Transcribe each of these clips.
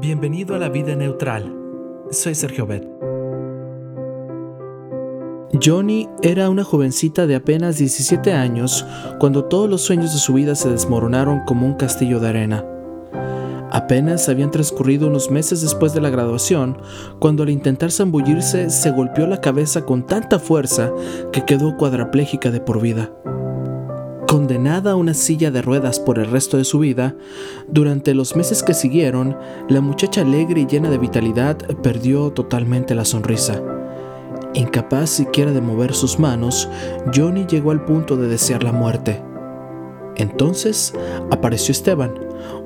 Bienvenido a la vida neutral. Soy Sergio Bet. Johnny era una jovencita de apenas 17 años cuando todos los sueños de su vida se desmoronaron como un castillo de arena. Apenas habían transcurrido unos meses después de la graduación cuando al intentar zambullirse se golpeó la cabeza con tanta fuerza que quedó cuadraplégica de por vida. Condenada a una silla de ruedas por el resto de su vida, durante los meses que siguieron, la muchacha alegre y llena de vitalidad perdió totalmente la sonrisa. Incapaz siquiera de mover sus manos, Johnny llegó al punto de desear la muerte. Entonces apareció Esteban,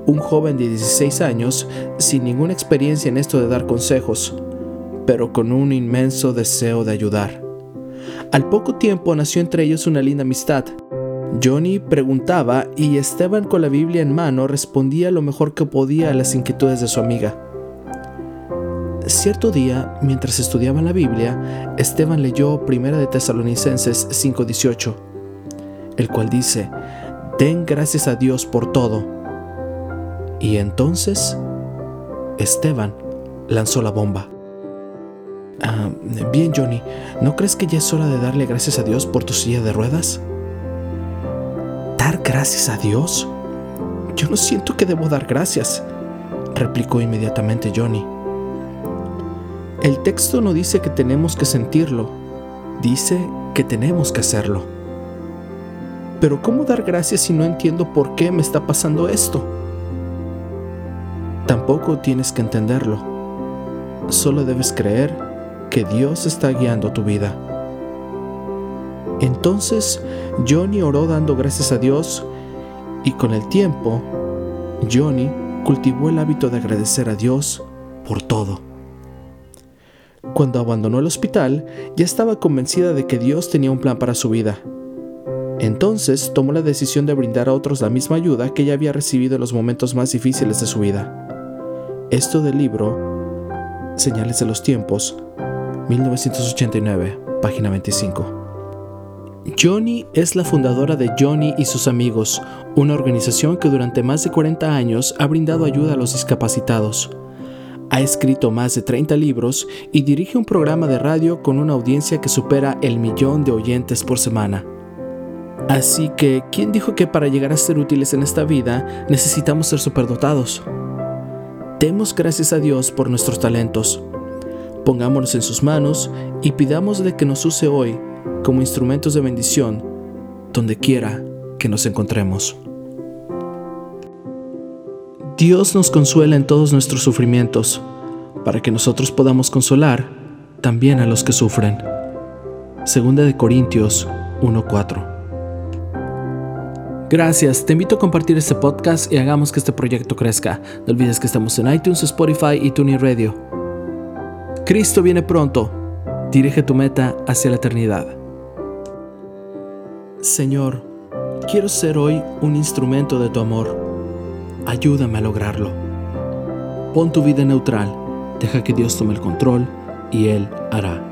un joven de 16 años sin ninguna experiencia en esto de dar consejos, pero con un inmenso deseo de ayudar. Al poco tiempo nació entre ellos una linda amistad, Johnny preguntaba y Esteban con la Biblia en mano respondía lo mejor que podía a las inquietudes de su amiga. Cierto día, mientras estudiaban la Biblia, Esteban leyó Primera de Tesalonicenses 5:18, el cual dice, Den gracias a Dios por todo. Y entonces, Esteban lanzó la bomba. Ah, bien, Johnny, ¿no crees que ya es hora de darle gracias a Dios por tu silla de ruedas? Gracias a Dios? Yo no siento que debo dar gracias, replicó inmediatamente Johnny. El texto no dice que tenemos que sentirlo, dice que tenemos que hacerlo. Pero ¿cómo dar gracias si no entiendo por qué me está pasando esto? Tampoco tienes que entenderlo. Solo debes creer que Dios está guiando tu vida. Entonces Johnny oró dando gracias a Dios y con el tiempo Johnny cultivó el hábito de agradecer a Dios por todo. Cuando abandonó el hospital, ya estaba convencida de que Dios tenía un plan para su vida. Entonces tomó la decisión de brindar a otros la misma ayuda que ella había recibido en los momentos más difíciles de su vida. Esto del libro Señales de los Tiempos, 1989, página 25. Johnny es la fundadora de Johnny y sus amigos, una organización que durante más de 40 años ha brindado ayuda a los discapacitados. Ha escrito más de 30 libros y dirige un programa de radio con una audiencia que supera el millón de oyentes por semana. Así que, ¿quién dijo que para llegar a ser útiles en esta vida necesitamos ser superdotados? Demos gracias a Dios por nuestros talentos. Pongámonos en sus manos y pidámosle que nos use hoy como instrumentos de bendición donde quiera que nos encontremos. Dios nos consuela en todos nuestros sufrimientos, para que nosotros podamos consolar también a los que sufren. Segunda de Corintios 1:4. Gracias, te invito a compartir este podcast y hagamos que este proyecto crezca. No olvides que estamos en iTunes, Spotify y TuneIn Radio. Cristo viene pronto. Dirige tu meta hacia la eternidad. Señor, quiero ser hoy un instrumento de tu amor. Ayúdame a lograrlo. Pon tu vida neutral, deja que Dios tome el control y Él hará.